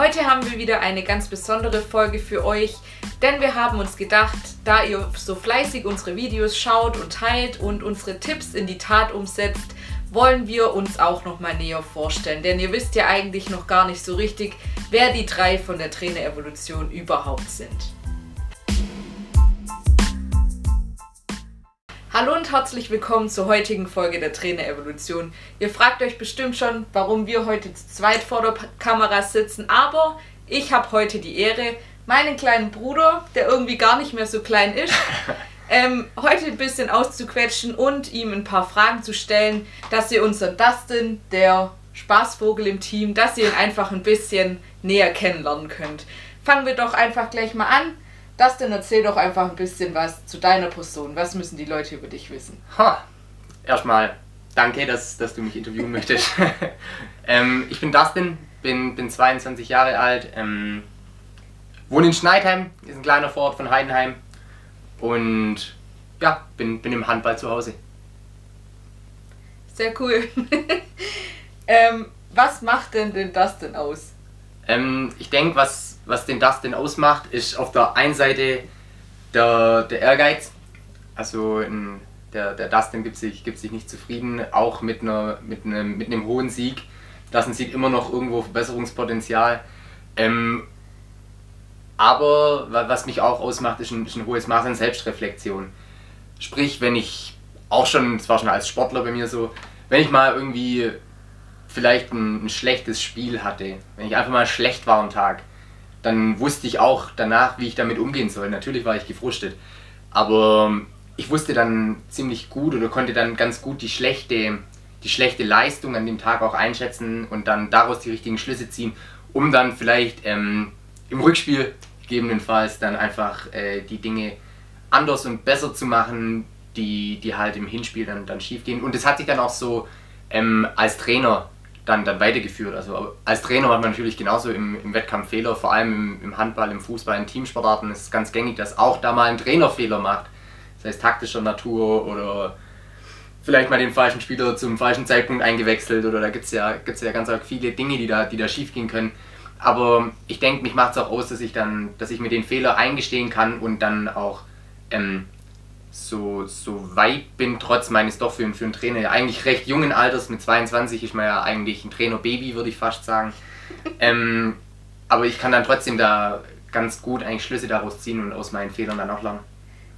Heute haben wir wieder eine ganz besondere Folge für euch, denn wir haben uns gedacht, da ihr so fleißig unsere Videos schaut und teilt und unsere Tipps in die Tat umsetzt, wollen wir uns auch noch mal näher vorstellen, denn ihr wisst ja eigentlich noch gar nicht so richtig, wer die drei von der Trainer-Evolution überhaupt sind. Hallo und herzlich willkommen zur heutigen Folge der Trainer-Evolution. Ihr fragt euch bestimmt schon, warum wir heute zu zweit vor der Kamera sitzen, aber ich habe heute die Ehre, meinen kleinen Bruder, der irgendwie gar nicht mehr so klein ist, ähm, heute ein bisschen auszuquetschen und ihm ein paar Fragen zu stellen, dass ihr unseren Dustin, der Spaßvogel im Team, dass ihr ihn einfach ein bisschen näher kennenlernen könnt. Fangen wir doch einfach gleich mal an. Dustin, erzähl doch einfach ein bisschen was zu deiner Person. Was müssen die Leute über dich wissen? Ha. Erstmal danke, dass, dass du mich interviewen möchtest. ähm, ich bin Dustin, bin, bin 22 Jahre alt, ähm, wohne in Schneidheim, ist ein kleiner Vorort von Heidenheim und ja, bin, bin im Handball zu Hause. Sehr cool. ähm, was macht denn den Dustin aus? Ähm, ich denke, was, was den Dustin ausmacht, ist auf der einen Seite der, der Ehrgeiz. Also in, der, der Dustin gibt sich, gibt sich nicht zufrieden, auch mit, einer, mit, einem, mit einem hohen Sieg. Dustin sieht immer noch irgendwo Verbesserungspotenzial. Ähm, aber was mich auch ausmacht, ist ein, ist ein hohes Maß an Selbstreflexion. Sprich, wenn ich auch schon, das war schon als Sportler bei mir so, wenn ich mal irgendwie vielleicht ein, ein, schlechtes Spiel hatte, wenn ich einfach mal schlecht war am Tag, dann wusste ich auch danach, wie ich damit umgehen soll. Natürlich war ich gefrustet, aber ich wusste dann ziemlich gut oder konnte dann ganz gut die schlechte, die schlechte Leistung an dem Tag auch einschätzen und dann daraus die richtigen Schlüsse ziehen, um dann vielleicht ähm, im Rückspiel gegebenenfalls dann einfach äh, die Dinge anders und besser zu machen, die, die halt im Hinspiel dann, dann schief gehen. Und das hat sich dann auch so ähm, als Trainer dann, dann weitergeführt. Also als Trainer hat man natürlich genauso im, im Wettkampf Fehler, vor allem im, im Handball, im Fußball, in Teamsportarten ist es ganz gängig, dass auch da mal ein Trainer Fehler macht. Das heißt taktischer Natur oder vielleicht mal den falschen Spieler zum falschen Zeitpunkt eingewechselt oder da gibt es ja, gibt's ja ganz viele Dinge, die da, die da schief gehen können. Aber ich denke, mich macht es auch aus, dass ich dann, dass ich mir den Fehler eingestehen kann und dann auch ähm, so, so weit bin, trotz meines doch für, für einen Trainer eigentlich recht jungen Alters, mit 22 ist man ja eigentlich ein Trainer-Baby, würde ich fast sagen. ähm, aber ich kann dann trotzdem da ganz gut eigentlich Schlüsse daraus ziehen und aus meinen Fehlern dann auch lernen.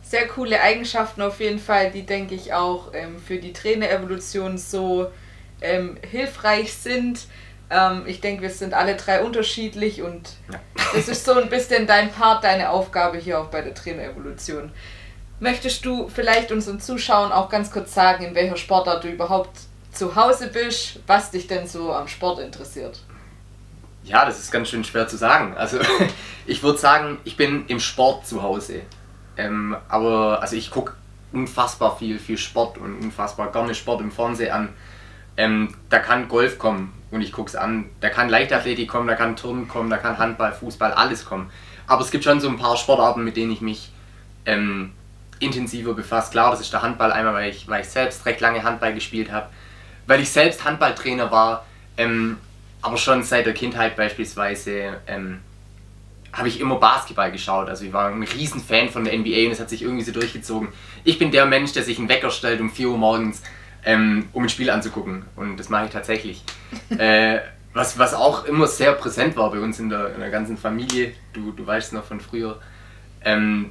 Sehr coole Eigenschaften auf jeden Fall, die denke ich auch ähm, für die Trainer-Evolution so ähm, hilfreich sind. Ähm, ich denke, wir sind alle drei unterschiedlich und ja. das ist so ein bisschen dein Part, deine Aufgabe hier auch bei der Trainerevolution. Möchtest du vielleicht unseren Zuschauern auch ganz kurz sagen, in welcher Sportart du überhaupt zu Hause bist, was dich denn so am Sport interessiert? Ja, das ist ganz schön schwer zu sagen. Also ich würde sagen, ich bin im Sport zu Hause. Ähm, aber also ich gucke unfassbar viel, viel Sport und unfassbar gerne Sport im Fernsehen an. Ähm, da kann Golf kommen und ich gucke es an. Da kann Leichtathletik kommen, da kann Turnen kommen, da kann Handball, Fußball, alles kommen. Aber es gibt schon so ein paar Sportarten, mit denen ich mich ähm, intensiver befasst. Klar, das ist der Handball einmal, weil ich, weil ich selbst recht lange Handball gespielt habe, weil ich selbst Handballtrainer war, ähm, aber schon seit der Kindheit beispielsweise ähm, habe ich immer Basketball geschaut. Also ich war ein riesen Fan von der NBA und es hat sich irgendwie so durchgezogen. Ich bin der Mensch, der sich einen Wecker stellt um 4 Uhr morgens ähm, um ein Spiel anzugucken. Und das mache ich tatsächlich. äh, was, was auch immer sehr präsent war bei uns in der, in der ganzen Familie, du, du weißt es noch von früher. Ähm,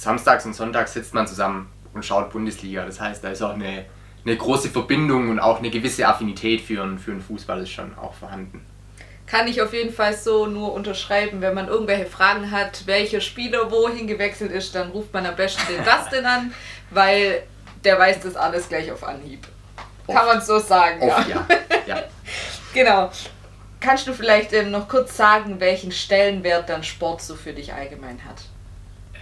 samstags und sonntags sitzt man zusammen und schaut Bundesliga. Das heißt, da ist auch eine, eine große Verbindung und auch eine gewisse Affinität für, für den Fußball ist schon auch vorhanden. Kann ich auf jeden Fall so nur unterschreiben. Wenn man irgendwelche Fragen hat, welcher Spieler wohin gewechselt ist, dann ruft man am besten den Dustin an, weil der weiß das alles gleich auf Anhieb. Oft. Kann man so sagen, Oft, ja. ja. ja. genau. Kannst du vielleicht ähm, noch kurz sagen, welchen Stellenwert dann Sport so für dich allgemein hat?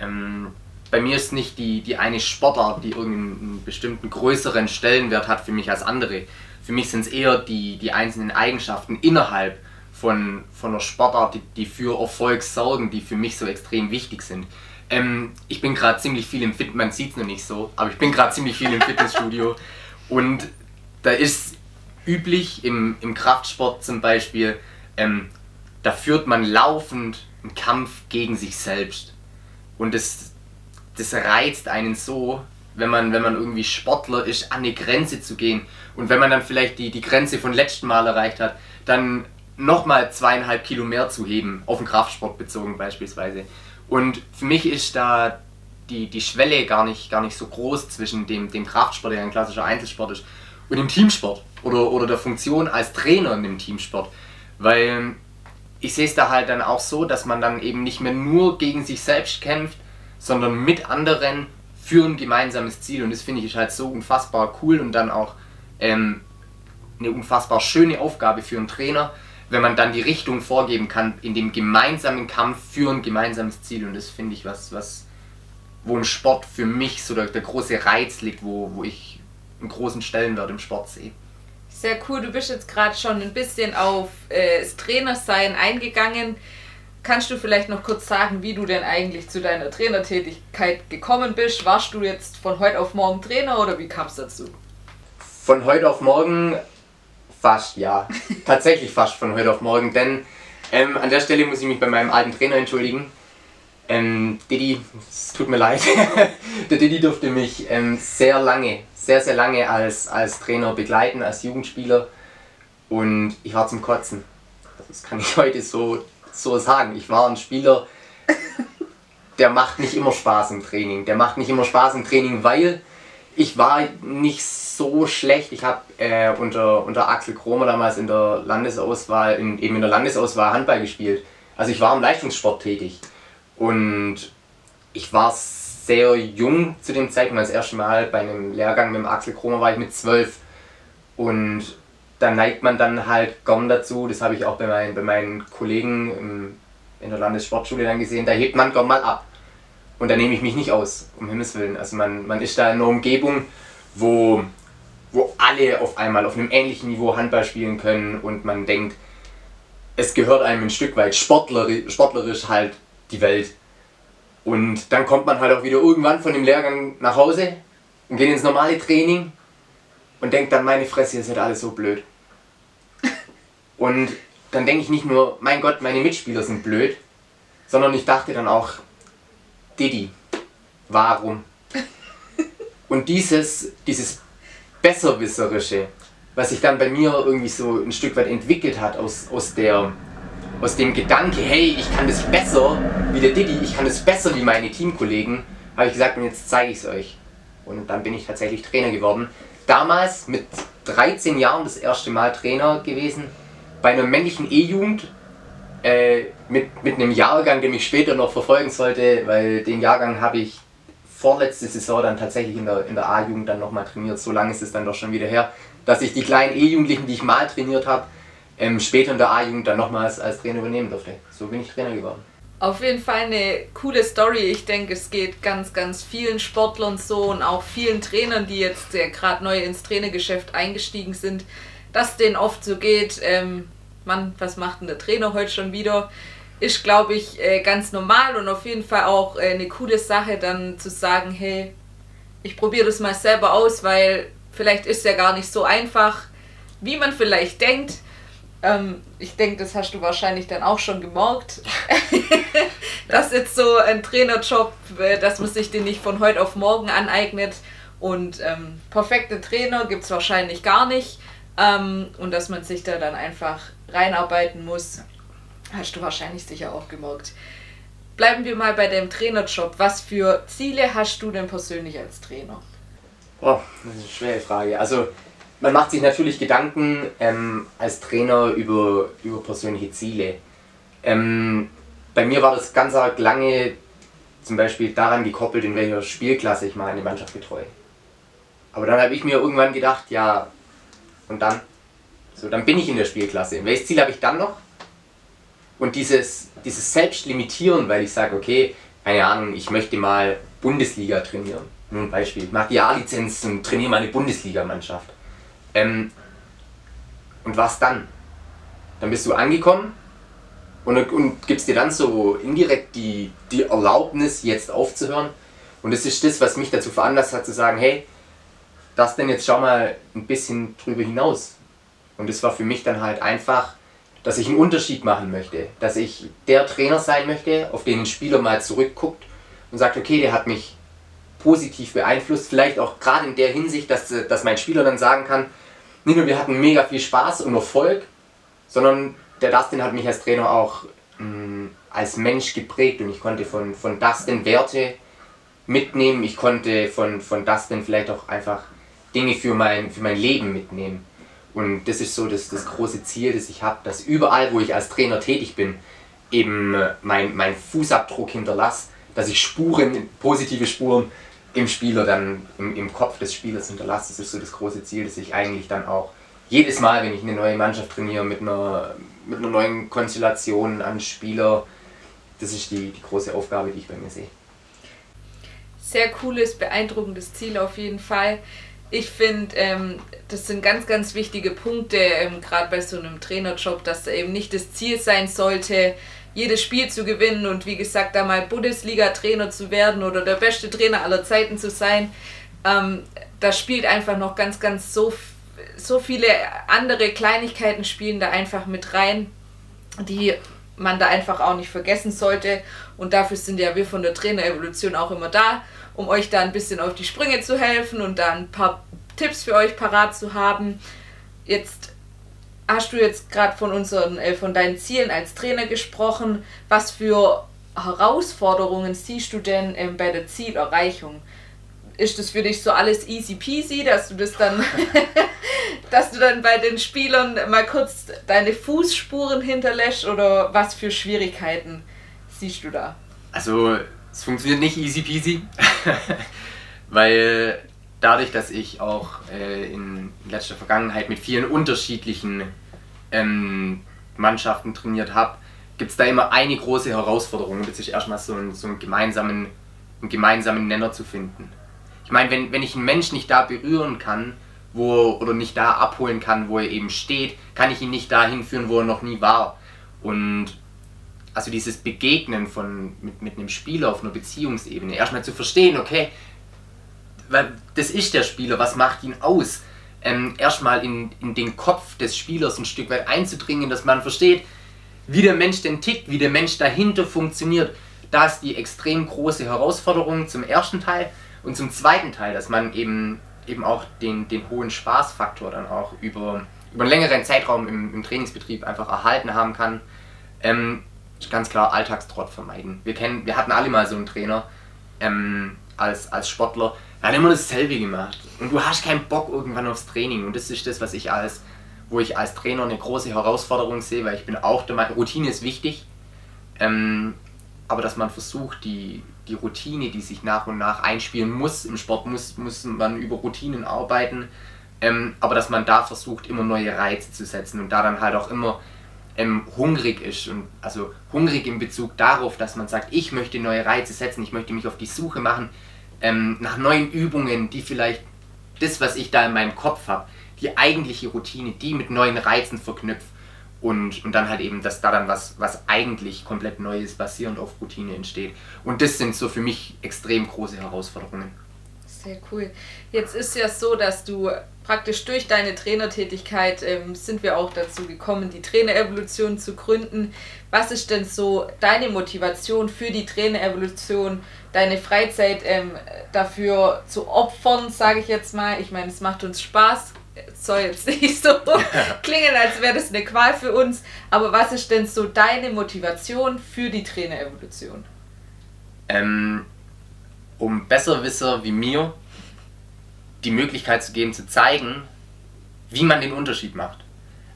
Ähm, bei mir ist nicht die, die eine Sportart, die irgendeinen bestimmten größeren Stellenwert hat für mich als andere. Für mich sind es eher die, die einzelnen Eigenschaften innerhalb von, von einer Sportart, die, die für Erfolg sorgen, die für mich so extrem wichtig sind. Ähm, ich bin gerade ziemlich viel im Fit, man sieht es noch nicht so, aber ich bin gerade ziemlich viel im Fitnessstudio und da ist üblich im, im Kraftsport zum Beispiel, ähm, da führt man laufend einen Kampf gegen sich selbst. Und das, das reizt einen so, wenn man, wenn man irgendwie Sportler ist, an eine Grenze zu gehen. Und wenn man dann vielleicht die, die Grenze von letzten Mal erreicht hat, dann nochmal zweieinhalb Kilo mehr zu heben, auf den Kraftsport bezogen beispielsweise. Und für mich ist da die, die Schwelle gar nicht, gar nicht so groß zwischen dem, dem Kraftsport, der ein klassischer Einzelsport ist, und dem Teamsport oder, oder der Funktion als Trainer in dem Teamsport. Weil ich sehe es da halt dann auch so, dass man dann eben nicht mehr nur gegen sich selbst kämpft, sondern mit anderen für ein gemeinsames Ziel. Und das finde ich halt so unfassbar cool und dann auch ähm, eine unfassbar schöne Aufgabe für einen Trainer, wenn man dann die Richtung vorgeben kann in dem gemeinsamen Kampf für ein gemeinsames Ziel. Und das finde ich was, was, wo im Sport für mich so der, der große Reiz liegt, wo, wo ich einen großen Stellenwert im Sport sehe. Sehr cool, du bist jetzt gerade schon ein bisschen auf äh, das Trainersein eingegangen. Kannst du vielleicht noch kurz sagen, wie du denn eigentlich zu deiner Trainertätigkeit gekommen bist? Warst du jetzt von heute auf morgen Trainer oder wie kam es dazu? Von heute auf morgen fast, ja. Tatsächlich fast von heute auf morgen, denn ähm, an der Stelle muss ich mich bei meinem alten Trainer entschuldigen. Ähm, Didi, es tut mir leid, der Didi durfte mich ähm, sehr lange, sehr, sehr lange als, als Trainer begleiten, als Jugendspieler und ich war zum Kotzen. Das kann ich heute so, so sagen. Ich war ein Spieler, der macht nicht immer Spaß im Training. Der macht nicht immer Spaß im Training, weil ich war nicht so schlecht. Ich habe äh, unter, unter Axel Kromer damals in der Landesauswahl, in, eben in der Landesauswahl Handball gespielt. Also ich war im Leistungssport tätig. Und ich war sehr jung zu dem Zeitpunkt. Das erste Mal bei einem Lehrgang mit dem Axel Kromer war ich mit zwölf. Und da neigt man dann halt gern dazu, das habe ich auch bei meinen, bei meinen Kollegen im, in der Landessportschule dann gesehen, da hebt man gern mal ab. Und da nehme ich mich nicht aus, um Himmels Willen. Also man, man ist da in einer Umgebung, wo, wo alle auf einmal auf einem ähnlichen Niveau Handball spielen können und man denkt, es gehört einem ein Stück weit sportlerisch, sportlerisch halt die Welt. Und dann kommt man halt auch wieder irgendwann von dem Lehrgang nach Hause und geht ins normale Training und denkt dann, meine Fresse, ist halt alles so blöd. Und dann denke ich nicht nur, mein Gott, meine Mitspieler sind blöd, sondern ich dachte dann auch, Didi, warum? Und dieses, dieses Besserwisserische, was sich dann bei mir irgendwie so ein Stück weit entwickelt hat aus, aus, der, aus dem Gedanke, hey, ich kann das besser wie der Didi, ich kann das besser wie meine Teamkollegen, habe ich gesagt, und jetzt zeige ich es euch. Und dann bin ich tatsächlich Trainer geworden. Damals mit 13 Jahren das erste Mal Trainer gewesen, bei einer männlichen E-Jugend äh, mit, mit einem Jahrgang, den ich später noch verfolgen sollte, weil den Jahrgang habe ich vorletzte Saison dann tatsächlich in der, in der A-Jugend dann nochmal trainiert. So lange ist es dann doch schon wieder her, dass ich die kleinen E-Jugendlichen, die ich mal trainiert habe, ähm, später in der A-Jugend dann nochmals als Trainer übernehmen durfte. So bin ich Trainer geworden. Auf jeden Fall eine coole Story. Ich denke, es geht ganz, ganz vielen Sportlern so und auch vielen Trainern, die jetzt gerade neu ins Trainergeschäft eingestiegen sind, dass denen oft so geht, ähm, Mann, was macht denn der Trainer heute schon wieder? Ist, glaube ich, äh, ganz normal und auf jeden Fall auch äh, eine coole Sache, dann zu sagen, hey, ich probiere das mal selber aus, weil vielleicht ist es ja gar nicht so einfach, wie man vielleicht denkt. Ähm, ich denke, das hast du wahrscheinlich dann auch schon gemerkt, dass jetzt so ein Trainerjob, äh, dass man sich den nicht von heute auf morgen aneignet. Und ähm, perfekte Trainer gibt es wahrscheinlich gar nicht. Ähm, und dass man sich da dann einfach reinarbeiten muss, hast du wahrscheinlich sicher auch gemerkt. Bleiben wir mal bei deinem Trainerjob. Was für Ziele hast du denn persönlich als Trainer? Oh, das ist eine schwere Frage. Also man macht sich natürlich Gedanken ähm, als Trainer über, über persönliche Ziele. Ähm, bei mir war das ganz arg lange zum Beispiel daran gekoppelt, in welcher Spielklasse ich mal eine Mannschaft betreue. Aber dann habe ich mir irgendwann gedacht, ja, und dann? So, dann bin ich in der Spielklasse. Welches Ziel habe ich dann noch? Und dieses, dieses Selbstlimitieren, weil ich sage, okay, keine Ahnung, ich möchte mal Bundesliga trainieren. Nur ein Beispiel. Ich mache die A-Lizenz und trainiere mal eine Bundesligamannschaft. Ähm, und was dann? Dann bist du angekommen und, und gibst dir dann so indirekt die, die Erlaubnis, jetzt aufzuhören. Und das ist das, was mich dazu veranlasst hat, zu sagen, hey, das denn jetzt schau mal ein bisschen drüber hinaus. Und es war für mich dann halt einfach dass ich einen Unterschied machen möchte, dass ich der Trainer sein möchte, auf den ein Spieler mal zurückguckt und sagt, okay, der hat mich positiv beeinflusst, vielleicht auch gerade in der Hinsicht, dass, dass mein Spieler dann sagen kann, nicht nur wir hatten mega viel Spaß und Erfolg, sondern der Dustin hat mich als Trainer auch mh, mm, als Mensch geprägt und ich konnte von, von Dustin Werte mitnehmen, ich konnte von, von Dustin vielleicht auch einfach Dinge für mein, für mein Leben mitnehmen. Und das ist so das, das große Ziel, das ich habe, dass überall, wo ich als Trainer tätig bin, eben mein, mein Fußabdruck hinterlasse, dass ich Spuren, positive Spuren im Spieler dann, im, im Kopf des Spielers hinterlasse. Das ist so das große Ziel, das ich eigentlich dann auch jedes Mal, wenn ich eine neue Mannschaft trainiere, mit einer, mit einer neuen Konstellation an Spieler, das ist die, die große Aufgabe, die ich bei mir sehe. Sehr cooles, beeindruckendes Ziel auf jeden Fall ich finde, ähm, das sind ganz, ganz wichtige Punkte, ähm, gerade bei so einem Trainerjob, dass da eben nicht das Ziel sein sollte, jedes Spiel zu gewinnen und wie gesagt, da mal Bundesliga-Trainer zu werden oder der beste Trainer aller Zeiten zu sein. Ähm, da spielt einfach noch ganz, ganz so, so viele andere Kleinigkeiten spielen da einfach mit rein, die man da einfach auch nicht vergessen sollte. Und dafür sind ja wir von der Trainerevolution auch immer da, um euch da ein bisschen auf die Sprünge zu helfen und da ein paar Tipps für euch parat zu haben. Jetzt hast du jetzt gerade von unseren, äh, von deinen Zielen als Trainer gesprochen. Was für Herausforderungen siehst du denn ähm, bei der Zielerreichung? Ist das für dich so alles easy peasy, dass du das dann, dass du dann bei den Spielern mal kurz deine Fußspuren hinterlässt oder was für Schwierigkeiten siehst du da? Also es funktioniert nicht easy peasy, weil dadurch, dass ich auch äh, in letzter Vergangenheit mit vielen unterschiedlichen ähm, Mannschaften trainiert habe, gibt es da immer eine große Herausforderung. Das ist erstmal so, ein, so einen, gemeinsamen, einen gemeinsamen Nenner zu finden. Ich meine, wenn, wenn ich einen Menschen nicht da berühren kann, wo oder nicht da abholen kann, wo er eben steht, kann ich ihn nicht dahin führen, wo er noch nie war. Und also dieses Begegnen von, mit, mit einem Spieler auf einer Beziehungsebene, erstmal zu verstehen, okay, weil das ist der Spieler, was macht ihn aus? Ähm, erstmal in, in den Kopf des Spielers ein Stück weit einzudringen, dass man versteht, wie der Mensch denn tickt, wie der Mensch dahinter funktioniert. Da ist die extrem große Herausforderung zum ersten Teil und zum zweiten Teil, dass man eben, eben auch den, den hohen Spaßfaktor dann auch über, über einen längeren Zeitraum im, im Trainingsbetrieb einfach erhalten haben kann. Ähm, ganz klar Alltagstrott vermeiden. Wir, kennen, wir hatten alle mal so einen Trainer ähm, als, als Sportler, hat immer dasselbe gemacht. Und du hast keinen Bock irgendwann aufs Training. Und das ist das, was ich als, wo ich als Trainer eine große Herausforderung sehe, weil ich bin auch der Meinung, Routine ist wichtig. Ähm, aber dass man versucht, die, die Routine, die sich nach und nach einspielen muss, im Sport muss, muss man über Routinen arbeiten, ähm, aber dass man da versucht, immer neue Reize zu setzen und da dann halt auch immer ähm, hungrig ist und also hungrig in Bezug darauf, dass man sagt, ich möchte neue Reize setzen, ich möchte mich auf die Suche machen ähm, nach neuen Übungen, die vielleicht das, was ich da in meinem Kopf habe, die eigentliche Routine, die mit neuen Reizen verknüpft und, und dann halt eben, dass da dann was, was eigentlich komplett Neues basierend auf Routine entsteht. Und das sind so für mich extrem große Herausforderungen. Sehr cool. Jetzt ist ja so, dass du praktisch durch deine Trainertätigkeit ähm, sind wir auch dazu gekommen, die Trainerevolution zu gründen. Was ist denn so deine Motivation für die Trainerevolution, deine Freizeit ähm, dafür zu opfern, sage ich jetzt mal? Ich meine, es macht uns Spaß. Es soll jetzt nicht so klingen, als wäre das eine Qual für uns. Aber was ist denn so deine Motivation für die Trainerevolution? Ähm, um Besserwisser wie mir die Möglichkeit zu geben, zu zeigen, wie man den Unterschied macht.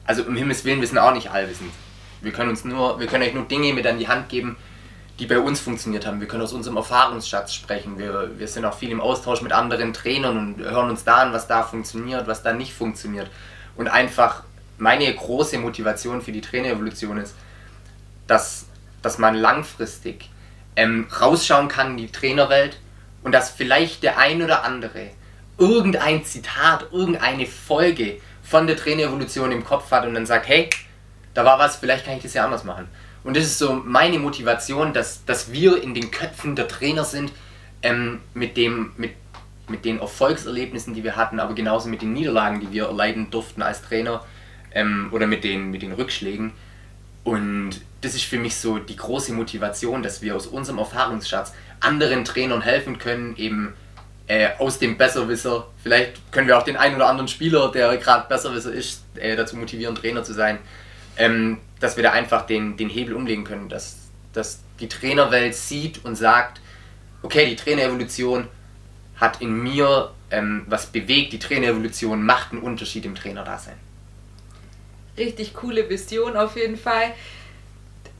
Also um Himmels Willen, wir sind auch nicht allwissend. Wir können uns nur, wir können euch nur Dinge mit an die Hand geben, die bei uns funktioniert haben. Wir können aus unserem Erfahrungsschatz sprechen. Wir, wir sind auch viel im Austausch mit anderen Trainern und hören uns da an, was da funktioniert, was da nicht funktioniert. Und einfach meine große Motivation für die Trainerevolution ist, dass, dass man langfristig ähm, rausschauen kann in die Trainerwelt und dass vielleicht der ein oder andere irgendein Zitat, irgendeine Folge von der Trainerevolution im Kopf hat und dann sagt, hey, da war was, vielleicht kann ich das ja anders machen. Und das ist so meine Motivation, dass, dass wir in den Köpfen der Trainer sind, ähm, mit, dem, mit, mit den Erfolgserlebnissen, die wir hatten, aber genauso mit den Niederlagen, die wir erleiden durften als Trainer ähm, oder mit den, mit den Rückschlägen, Und das ist für mich so die große Motivation, dass wir aus unserem Erfahrungsschatz anderen Trainern helfen können, eben äh, aus dem Besserwisser. Vielleicht können wir auch den einen oder anderen Spieler, der gerade Besserwisser ist, äh, dazu motivieren, Trainer zu sein. Ähm, dass wir da einfach den, den Hebel umlegen können, dass, dass die Trainerwelt sieht und sagt, okay, die Trainerevolution hat in mir ähm, was bewegt, die Trainerevolution macht einen Unterschied im Trainerdasein. Richtig coole Vision auf jeden Fall.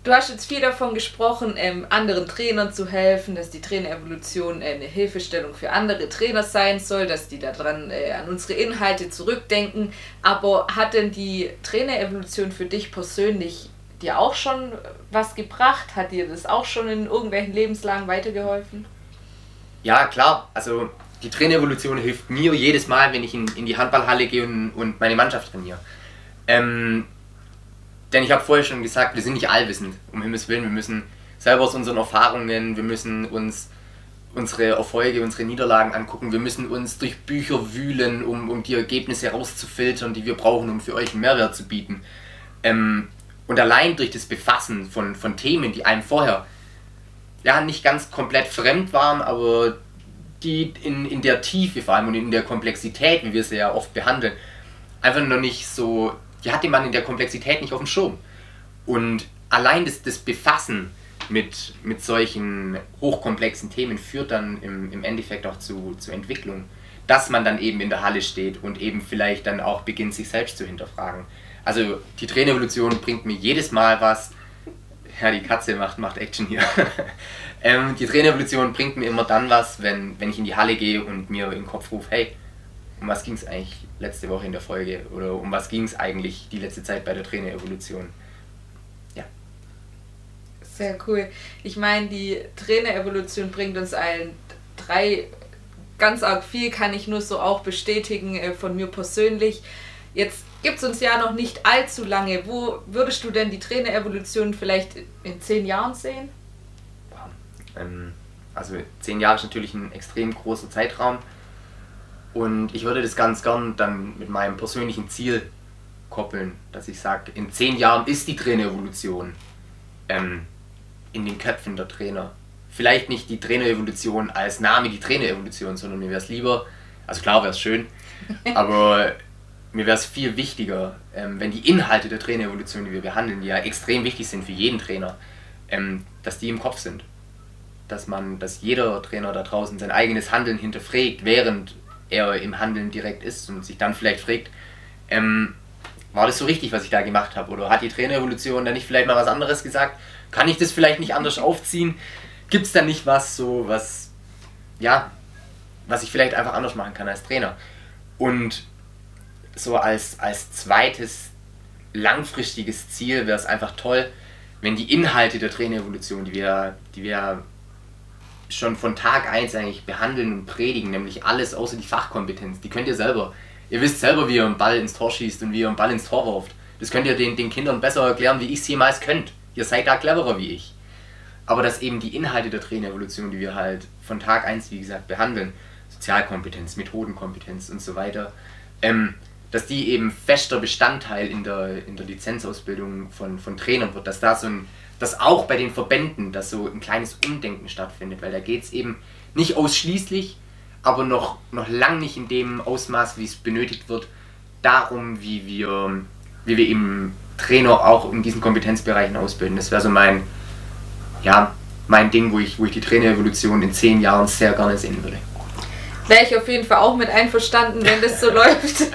Du hast jetzt viel davon gesprochen, ähm, anderen Trainern zu helfen, dass die Trainerevolution äh, eine Hilfestellung für andere Trainer sein soll, dass die daran äh, an unsere Inhalte zurückdenken. Aber hat denn die Trainerevolution für dich persönlich dir auch schon was gebracht? Hat dir das auch schon in irgendwelchen Lebenslagen weitergeholfen? Ja, klar. Also die Trainerevolution hilft mir jedes Mal, wenn ich in, in die Handballhalle gehe und, und meine Mannschaft trainiere. Ähm, denn ich habe vorher schon gesagt, wir sind nicht allwissend, um Himmels Willen. Wir müssen selber aus unseren Erfahrungen, wir müssen uns unsere Erfolge, unsere Niederlagen angucken. Wir müssen uns durch Bücher wühlen, um, um die Ergebnisse herauszufiltern, die wir brauchen, um für euch einen Mehrwert zu bieten. Ähm, und allein durch das Befassen von, von Themen, die einem vorher ja nicht ganz komplett fremd waren, aber die in, in der Tiefe vor allem und in der Komplexität, wie wir sie ja oft behandeln, einfach noch nicht so die hatte man in der Komplexität nicht auf dem Schirm. Und allein das, das Befassen mit, mit solchen hochkomplexen Themen führt dann im, im Endeffekt auch zu, zu Entwicklung. Dass man dann eben in der Halle steht und eben vielleicht dann auch beginnt, sich selbst zu hinterfragen. Also die Trainerevolution bringt mir jedes Mal was. Ja, die Katze macht, macht Action hier. ähm, die Trainerevolution bringt mir immer dann was, wenn, wenn ich in die Halle gehe und mir im Kopf rufe, hey, um was ging es eigentlich letzte Woche in der Folge oder um was ging es eigentlich die letzte Zeit bei der Trainerevolution? Ja. Sehr cool. Ich meine, die Trainerevolution bringt uns allen drei ganz arg viel, kann ich nur so auch bestätigen äh, von mir persönlich. Jetzt gibt es uns ja noch nicht allzu lange. Wo würdest du denn die Trainerevolution vielleicht in zehn Jahren sehen? Ähm, also zehn Jahre ist natürlich ein extrem großer Zeitraum. Und ich würde das ganz gern dann mit meinem persönlichen Ziel koppeln, dass ich sage, in zehn Jahren ist die Trainerevolution ähm, in den Köpfen der Trainer. Vielleicht nicht die Trainerevolution als Name, die Trainerevolution, sondern mir wäre es lieber, also klar wäre es schön, aber mir wäre es viel wichtiger, ähm, wenn die Inhalte der Trainerevolution, die wir behandeln, die ja extrem wichtig sind für jeden Trainer, ähm, dass die im Kopf sind. Dass man, dass jeder Trainer da draußen sein eigenes Handeln hinterfragt, während er im Handeln direkt ist und sich dann vielleicht fragt, ähm, war das so richtig, was ich da gemacht habe? Oder hat die Trainerevolution da nicht vielleicht mal was anderes gesagt? Kann ich das vielleicht nicht anders aufziehen? Gibt es da nicht was so, was, ja, was ich vielleicht einfach anders machen kann als Trainer? Und so als, als zweites langfristiges Ziel wäre es einfach toll, wenn die Inhalte der Trainerevolution, die wir, die wir schon von Tag 1 eigentlich behandeln und predigen, nämlich alles außer die Fachkompetenz. Die könnt ihr selber. Ihr wisst selber, wie ihr einen Ball ins Tor schießt und wie ihr einen Ball ins Tor wirft. Das könnt ihr den, den Kindern besser erklären, wie ich es jemals könnt. Ihr seid da cleverer wie ich. Aber dass eben die Inhalte der Trainerevolution, die wir halt von Tag 1, wie gesagt, behandeln, Sozialkompetenz, Methodenkompetenz und so weiter, ähm, dass die eben fester Bestandteil in der, in der Lizenzausbildung von, von Trainern wird, dass da so ein dass auch bei den Verbänden dass so ein kleines Umdenken stattfindet, weil da geht es eben nicht ausschließlich, aber noch, noch lang nicht in dem Ausmaß, wie es benötigt wird, darum, wie wir, wie wir eben Trainer auch in diesen Kompetenzbereichen ausbilden. Das wäre so mein, ja, mein Ding, wo ich, wo ich die Trainerevolution in zehn Jahren sehr gerne sehen würde. Wäre ich auf jeden Fall auch mit einverstanden, wenn das so läuft.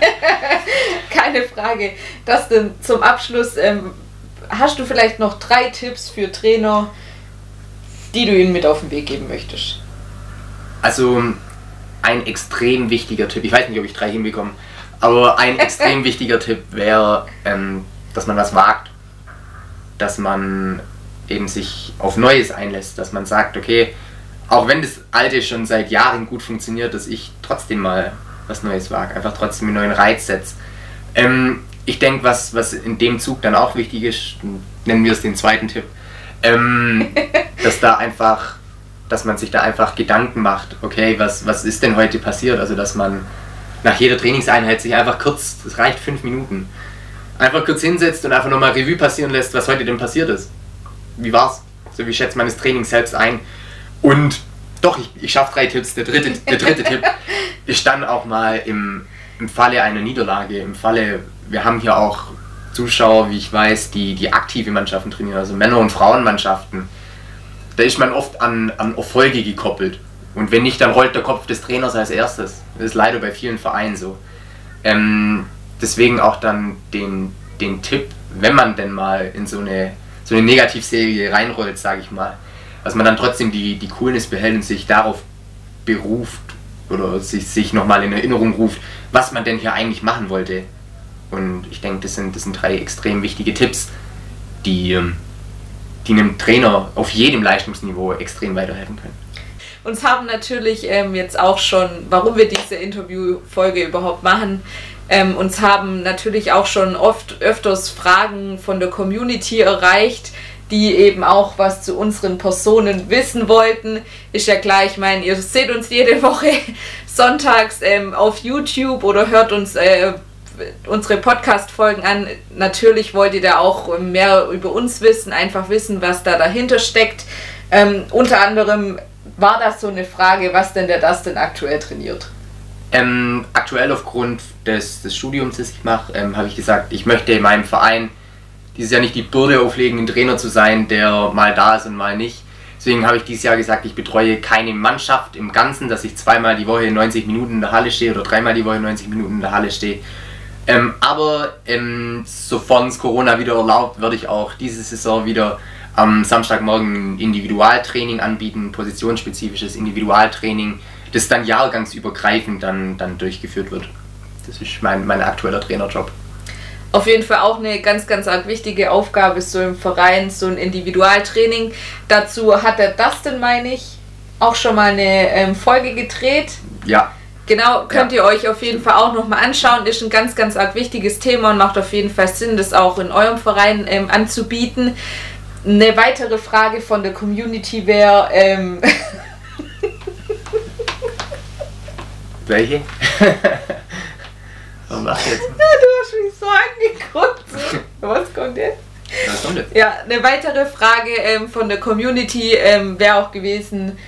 Keine Frage. Das denn zum Abschluss. Ähm, hast du vielleicht noch drei Tipps für Trainer, die du ihnen mit auf den Weg geben möchtest? Also ein extrem wichtiger Tipp, ich weiß nicht, ob ich drei hinbekomme, aber ein extrem wichtiger Tipp wäre, ähm, dass man was wagt, dass man eben sich auf Neues einlässt, dass man sagt, okay, auch wenn das Alte schon seit Jahren gut funktioniert, dass ich trotzdem mal was Neues wage, einfach trotzdem einen neuen Reiz setze. Ähm, ich denke, was, was in dem Zug dann auch wichtig ist, nennen wir es den zweiten Tipp, ähm, dass da einfach, dass man sich da einfach Gedanken macht, okay, was, was ist denn heute passiert? Also dass man nach jeder Trainingseinheit sich einfach kurz, das reicht fünf Minuten, einfach kurz hinsetzt und einfach nochmal Revue passieren lässt, was heute denn passiert ist. Wie war's? So wie schätzt man das Training selbst ein? Und doch, ich, ich schaffe drei Tipps. Der dritte, der dritte Tipp ist dann auch mal im, im Falle einer Niederlage, im Falle, wir haben hier auch Zuschauer, wie ich weiß, die, die aktive Mannschaften trainieren, also Männer- und Frauenmannschaften. Da ist man oft an, an Erfolge gekoppelt. Und wenn nicht, dann rollt der Kopf des Trainers als erstes. Das ist leider bei vielen Vereinen so. Ähm, deswegen auch dann den, den Tipp, wenn man denn mal in so eine, so eine Negativserie reinrollt, sage ich mal, dass man dann trotzdem die, die Coolness behält und sich darauf beruft oder sich, sich nochmal in Erinnerung ruft, was man denn hier eigentlich machen wollte. Und ich denke, das sind, das sind drei extrem wichtige Tipps, die, ähm, die einem Trainer auf jedem Leistungsniveau extrem weiterhelfen können. Uns haben natürlich ähm, jetzt auch schon, warum wir diese Interviewfolge überhaupt machen, ähm, uns haben natürlich auch schon oft öfters Fragen von der Community erreicht, die eben auch was zu unseren Personen wissen wollten. Ist ja klar, ich meine, ihr seht uns jede Woche sonntags ähm, auf YouTube oder hört uns äh, unsere Podcast-Folgen an. Natürlich wollt ihr da auch mehr über uns wissen, einfach wissen, was da dahinter steckt. Ähm, unter anderem war das so eine Frage, was denn der Dustin aktuell trainiert? Ähm, aktuell aufgrund des, des Studiums, das ich mache, ähm, habe ich gesagt, ich möchte in meinem Verein dieses Jahr nicht die Bürde auflegen, ein Trainer zu sein, der mal da ist und mal nicht. Deswegen habe ich dieses Jahr gesagt, ich betreue keine Mannschaft im Ganzen, dass ich zweimal die Woche 90 Minuten in der Halle stehe oder dreimal die Woche 90 Minuten in der Halle stehe. Ähm, aber ähm, sofern es Corona wieder erlaubt, werde ich auch diese Saison wieder am Samstagmorgen ein Individualtraining anbieten, positionsspezifisches Individualtraining, das dann jahrgangsübergreifend dann, dann durchgeführt wird. Das ist mein, mein aktueller Trainerjob. Auf jeden Fall auch eine ganz, ganz arg wichtige Aufgabe ist so im Verein, so ein Individualtraining. Dazu hat der Dustin, meine ich, auch schon mal eine ähm, Folge gedreht. Ja. Genau, könnt ja. ihr euch auf jeden Fall auch nochmal anschauen. Ist ein ganz, ganz arg wichtiges Thema und macht auf jeden Fall Sinn, das auch in eurem Verein ähm, anzubieten. Eine weitere Frage von der Community wäre. Ähm Welche? Was mach jetzt? Hast mich so angeguckt. Was kommt jetzt? Was kommt jetzt? Ja, eine weitere Frage ähm, von der Community ähm, wäre auch gewesen,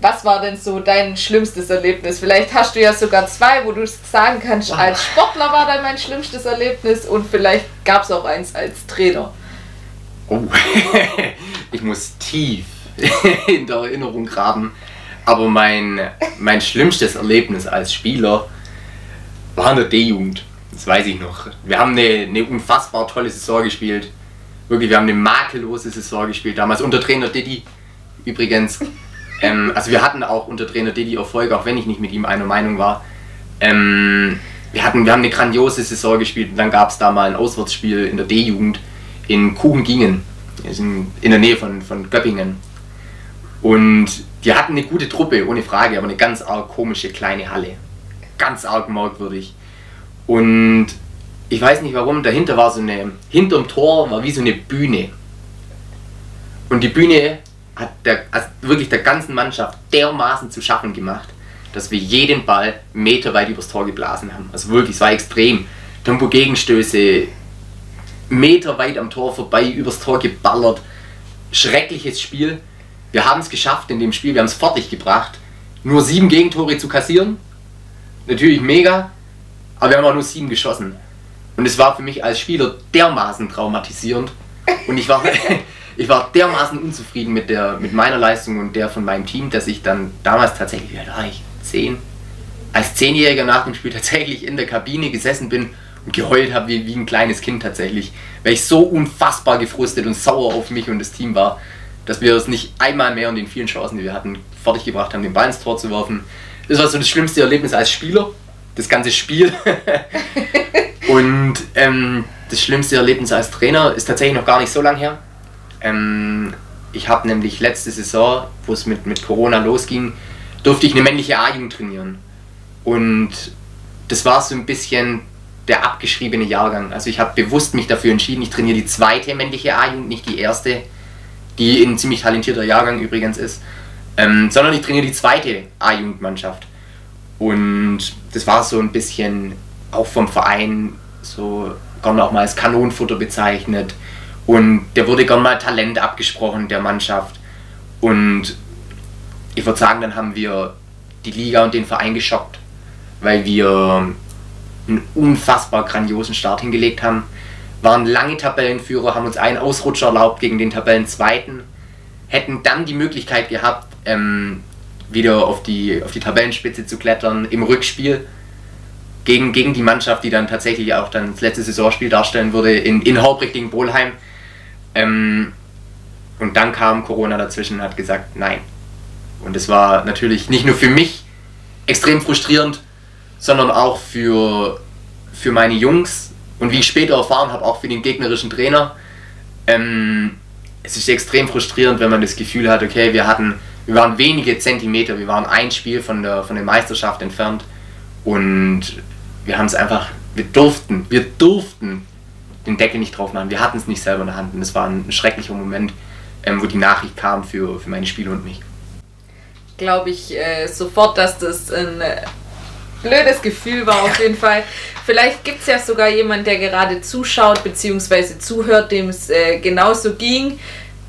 was war denn so dein schlimmstes Erlebnis? Vielleicht hast du ja sogar zwei, wo du sagen kannst, wow. als Sportler war dann mein schlimmstes Erlebnis und vielleicht gab es auch eins als Trainer. Oh, ich muss tief in der Erinnerung graben. Aber mein, mein schlimmstes Erlebnis als Spieler war in der D-Jugend. Das weiß ich noch. Wir haben eine, eine unfassbar tolle Saison gespielt. Wirklich, wir haben eine makellose Saison gespielt. Damals unter Trainer Diddy. Übrigens, ähm, also wir hatten auch unter Trainer Diddy Erfolg, auch wenn ich nicht mit ihm einer Meinung war. Ähm, wir, hatten, wir haben eine grandiose Saison gespielt und dann gab es da mal ein Auswärtsspiel in der D-Jugend in Kuchengingen, in der Nähe von, von Göppingen. Und die hatten eine gute Truppe, ohne Frage, aber eine ganz arg komische kleine Halle. Ganz arg merkwürdig. Und ich weiß nicht warum, dahinter war so eine, hinterm Tor war wie so eine Bühne. Und die Bühne hat der, also wirklich der ganzen Mannschaft dermaßen zu schaffen gemacht, dass wir jeden Ball meterweit übers Tor geblasen haben. Also wirklich, es war extrem. Tempo-Gegenstöße, Meter weit am Tor vorbei, übers Tor geballert. Schreckliches Spiel. Wir haben es geschafft in dem Spiel, wir haben es fertig gebracht, nur sieben Gegentore zu kassieren. Natürlich mega, aber wir haben auch nur sieben geschossen. Und es war für mich als Spieler dermaßen traumatisierend. Und ich war, ich war dermaßen unzufrieden mit, der, mit meiner Leistung und der von meinem Team, dass ich dann damals tatsächlich, wie alt war ich? Zehn? Als Zehnjähriger nach dem Spiel tatsächlich in der Kabine gesessen bin und geheult habe wie, wie ein kleines Kind tatsächlich, weil ich so unfassbar gefrustet und sauer auf mich und das Team war, dass wir es nicht einmal mehr und den vielen Chancen, die wir hatten, fertiggebracht haben, den Ball ins Tor zu werfen. Das war so das schlimmste Erlebnis als Spieler, das ganze Spiel. und ähm, das schlimmste Erlebnis als Trainer ist tatsächlich noch gar nicht so lang her. Ähm, ich habe nämlich letzte Saison, wo es mit, mit Corona losging, durfte ich eine männliche A-Jugend trainieren. Und das war so ein bisschen der abgeschriebene Jahrgang. Also ich habe bewusst mich dafür entschieden, ich trainiere die zweite männliche A-Jugend, nicht die erste, die ein ziemlich talentierter Jahrgang übrigens ist, ähm, sondern ich trainiere die zweite A-Jugendmannschaft. Und das war so ein bisschen auch vom Verein so gern auch mal als Kanonenfutter bezeichnet. Und der wurde gern mal Talent abgesprochen der Mannschaft. Und ich würde sagen, dann haben wir die Liga und den Verein geschockt, weil wir einen unfassbar grandiosen Start hingelegt haben. Waren lange Tabellenführer, haben uns einen Ausrutscher erlaubt gegen den Tabellenzweiten, hätten dann die Möglichkeit gehabt, ähm, wieder auf die, auf die Tabellenspitze zu klettern im Rückspiel gegen, gegen die Mannschaft, die dann tatsächlich auch dann das letzte Saisonspiel darstellen würde in, in Hauptrecht gegen Bolheim. Ähm, und dann kam Corona dazwischen und hat gesagt, nein. Und es war natürlich nicht nur für mich extrem frustrierend, sondern auch für, für meine Jungs und wie ich später erfahren habe, auch für den gegnerischen Trainer. Ähm, es ist extrem frustrierend, wenn man das Gefühl hat, okay, wir hatten, wir waren wenige Zentimeter, wir waren ein Spiel von der, von der Meisterschaft entfernt und wir haben es einfach, wir durften, wir durften den Deckel nicht drauf machen. Wir hatten es nicht selber in der Hand und es war ein schrecklicher Moment, ähm, wo die Nachricht kam für, für meine Spieler und mich. Glaube ich äh, sofort, dass das ein äh, blödes Gefühl war auf jeden Fall. Vielleicht gibt es ja sogar jemand, der gerade zuschaut bzw. zuhört, dem es äh, genauso ging.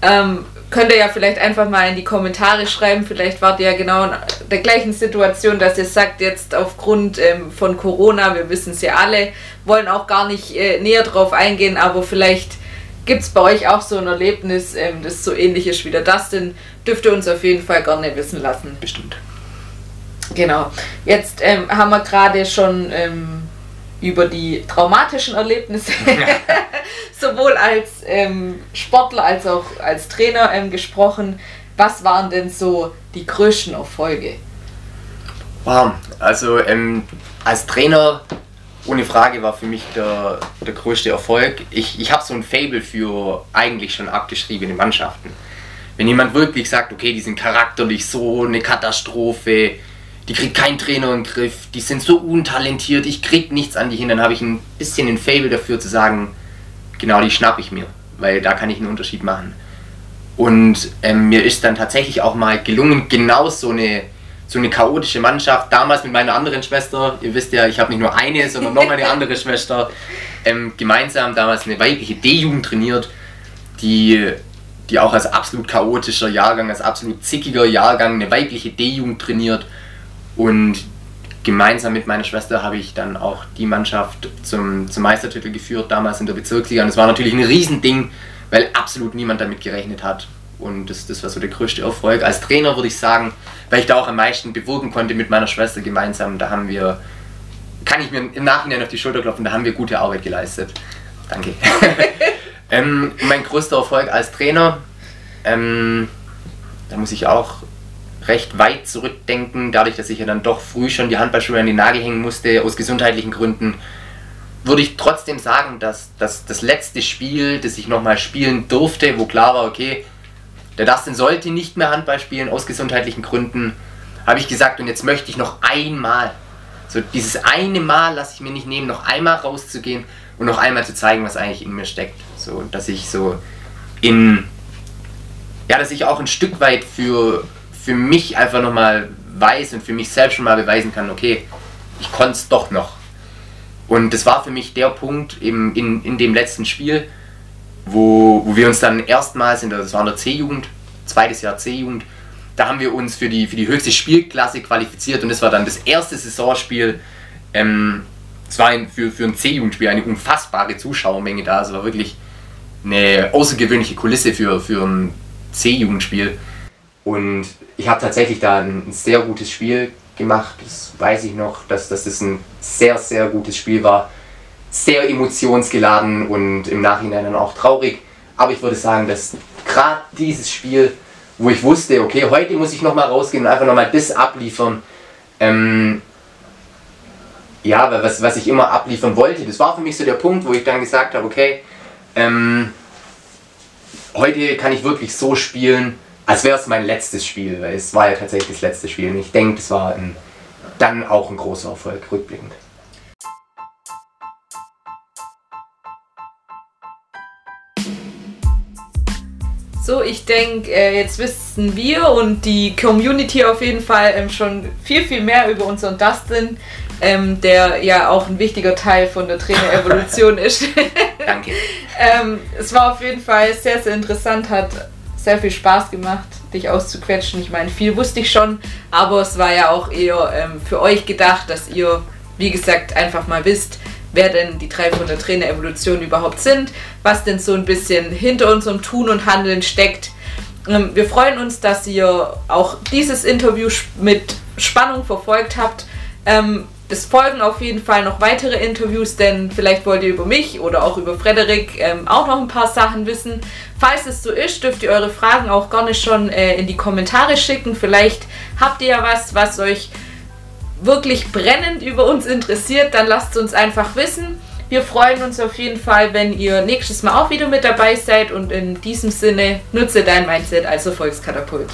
Ähm, könnt ihr ja vielleicht einfach mal in die Kommentare schreiben. Vielleicht wart ihr ja genau in der gleichen Situation, dass ihr sagt, jetzt aufgrund ähm, von Corona, wir wissen es ja alle, wollen auch gar nicht äh, näher drauf eingehen, aber vielleicht gibt es bei euch auch so ein Erlebnis, ähm, das so ähnlich ist wie der Dustin. Dürft ihr uns auf jeden Fall gerne wissen lassen. Bestimmt. Genau. Jetzt ähm, haben wir gerade schon ähm, über die traumatischen Erlebnisse sowohl als ähm, Sportler als auch als Trainer ähm, gesprochen. Was waren denn so die größten Erfolge? Wow, also ähm, als Trainer ohne Frage war für mich der, der größte Erfolg. Ich, ich habe so ein Fable für eigentlich schon abgeschriebene Mannschaften. Wenn jemand wirklich sagt, okay, die sind charakterlich so eine Katastrophe, die kriegt keinen Trainer im Griff, die sind so untalentiert, ich krieg nichts an die hin, dann habe ich ein bisschen ein Fable dafür zu sagen, genau die schnapp ich mir, weil da kann ich einen Unterschied machen. Und ähm, mir ist dann tatsächlich auch mal gelungen, genau so eine, so eine chaotische Mannschaft, damals mit meiner anderen Schwester, ihr wisst ja, ich habe nicht nur eine, sondern noch eine andere Schwester, ähm, gemeinsam damals eine weibliche D-Jugend trainiert, die, die auch als absolut chaotischer Jahrgang, als absolut zickiger Jahrgang eine weibliche D-Jugend trainiert und gemeinsam mit meiner Schwester habe ich dann auch die Mannschaft zum, zum Meistertitel geführt, damals in der Bezirksliga. Und es war natürlich ein Riesending, weil absolut niemand damit gerechnet hat. Und das, das war so der größte Erfolg. Als Trainer würde ich sagen, weil ich da auch am meisten bewirken konnte mit meiner Schwester gemeinsam, da haben wir, kann ich mir im Nachhinein auf die Schulter klopfen, da haben wir gute Arbeit geleistet. Danke. ähm, mein größter Erfolg als Trainer, ähm, da muss ich auch recht weit zurückdenken, dadurch, dass ich ja dann doch früh schon die Handballschuhe an den Nagel hängen musste, aus gesundheitlichen Gründen, würde ich trotzdem sagen, dass, dass das letzte Spiel, das ich nochmal spielen durfte, wo klar war, okay, der Dustin sollte nicht mehr Handball spielen, aus gesundheitlichen Gründen, habe ich gesagt, und jetzt möchte ich noch einmal, so dieses eine Mal lasse ich mir nicht nehmen, noch einmal rauszugehen und noch einmal zu zeigen, was eigentlich in mir steckt. So, dass ich so in, ja, dass ich auch ein Stück weit für, für mich einfach nochmal weiß und für mich selbst schon mal beweisen kann, okay, ich konnte es doch noch. Und das war für mich der Punkt eben in, in dem letzten Spiel, wo, wo wir uns dann erstmals in der, das war in der C-Jugend, zweites Jahr C-Jugend, da haben wir uns für die, für die höchste Spielklasse qualifiziert und das war dann das erste Saisonspiel. Ähm, es war ein, für, für ein C-Jugendspiel eine unfassbare Zuschauermenge da. Es war wirklich eine außergewöhnliche Kulisse für, für ein C-Jugendspiel. Und ich habe tatsächlich da ein, sehr gutes Spiel gemacht. Das weiß ich noch, dass, dass das ein sehr, sehr gutes Spiel war. Sehr emotionsgeladen und im Nachhinein dann auch traurig. Aber ich würde sagen, dass gerade dieses Spiel, wo ich wusste, okay, heute muss ich nochmal rausgehen und einfach nochmal das abliefern, ähm, ja, was, was ich immer abliefern wollte, das war für mich so der Punkt, wo ich dann gesagt habe, okay, ähm, heute kann ich wirklich so spielen, als wäre es mein letztes Spiel, weil es war ja tatsächlich das letzte Spiel. Und ich denke, das war ein, dann auch ein großer Erfolg, rückblickend. So, ich denke, äh, jetzt wissen wir und die Community auf jeden Fall ähm, schon viel, viel mehr über unseren Dustin. ähm, der ja auch ein wichtiger Teil von der Trainer-Evolution ist. Danke. ähm, es war auf jeden Fall sehr, sehr interessant, hat sehr viel Spaß gemacht, dich auszuquetschen. Ich meine, viel wusste ich schon, aber es war ja auch eher ähm, für euch gedacht, dass ihr, wie gesagt, einfach mal wisst, wer denn die drei von der Trainer-Evolution überhaupt sind, was denn so ein bisschen hinter unserem Tun und Handeln steckt. Ähm, wir freuen uns, dass ihr auch dieses Interview mit Spannung verfolgt habt. Ähm, es folgen auf jeden Fall noch weitere Interviews, denn vielleicht wollt ihr über mich oder auch über Frederik ähm, auch noch ein paar Sachen wissen. Falls es so ist, dürft ihr eure Fragen auch gerne schon äh, in die Kommentare schicken. Vielleicht habt ihr ja was, was euch wirklich brennend über uns interessiert, dann lasst es uns einfach wissen. Wir freuen uns auf jeden Fall, wenn ihr nächstes Mal auch wieder mit dabei seid und in diesem Sinne nutze dein Mindset als Erfolgskatapult.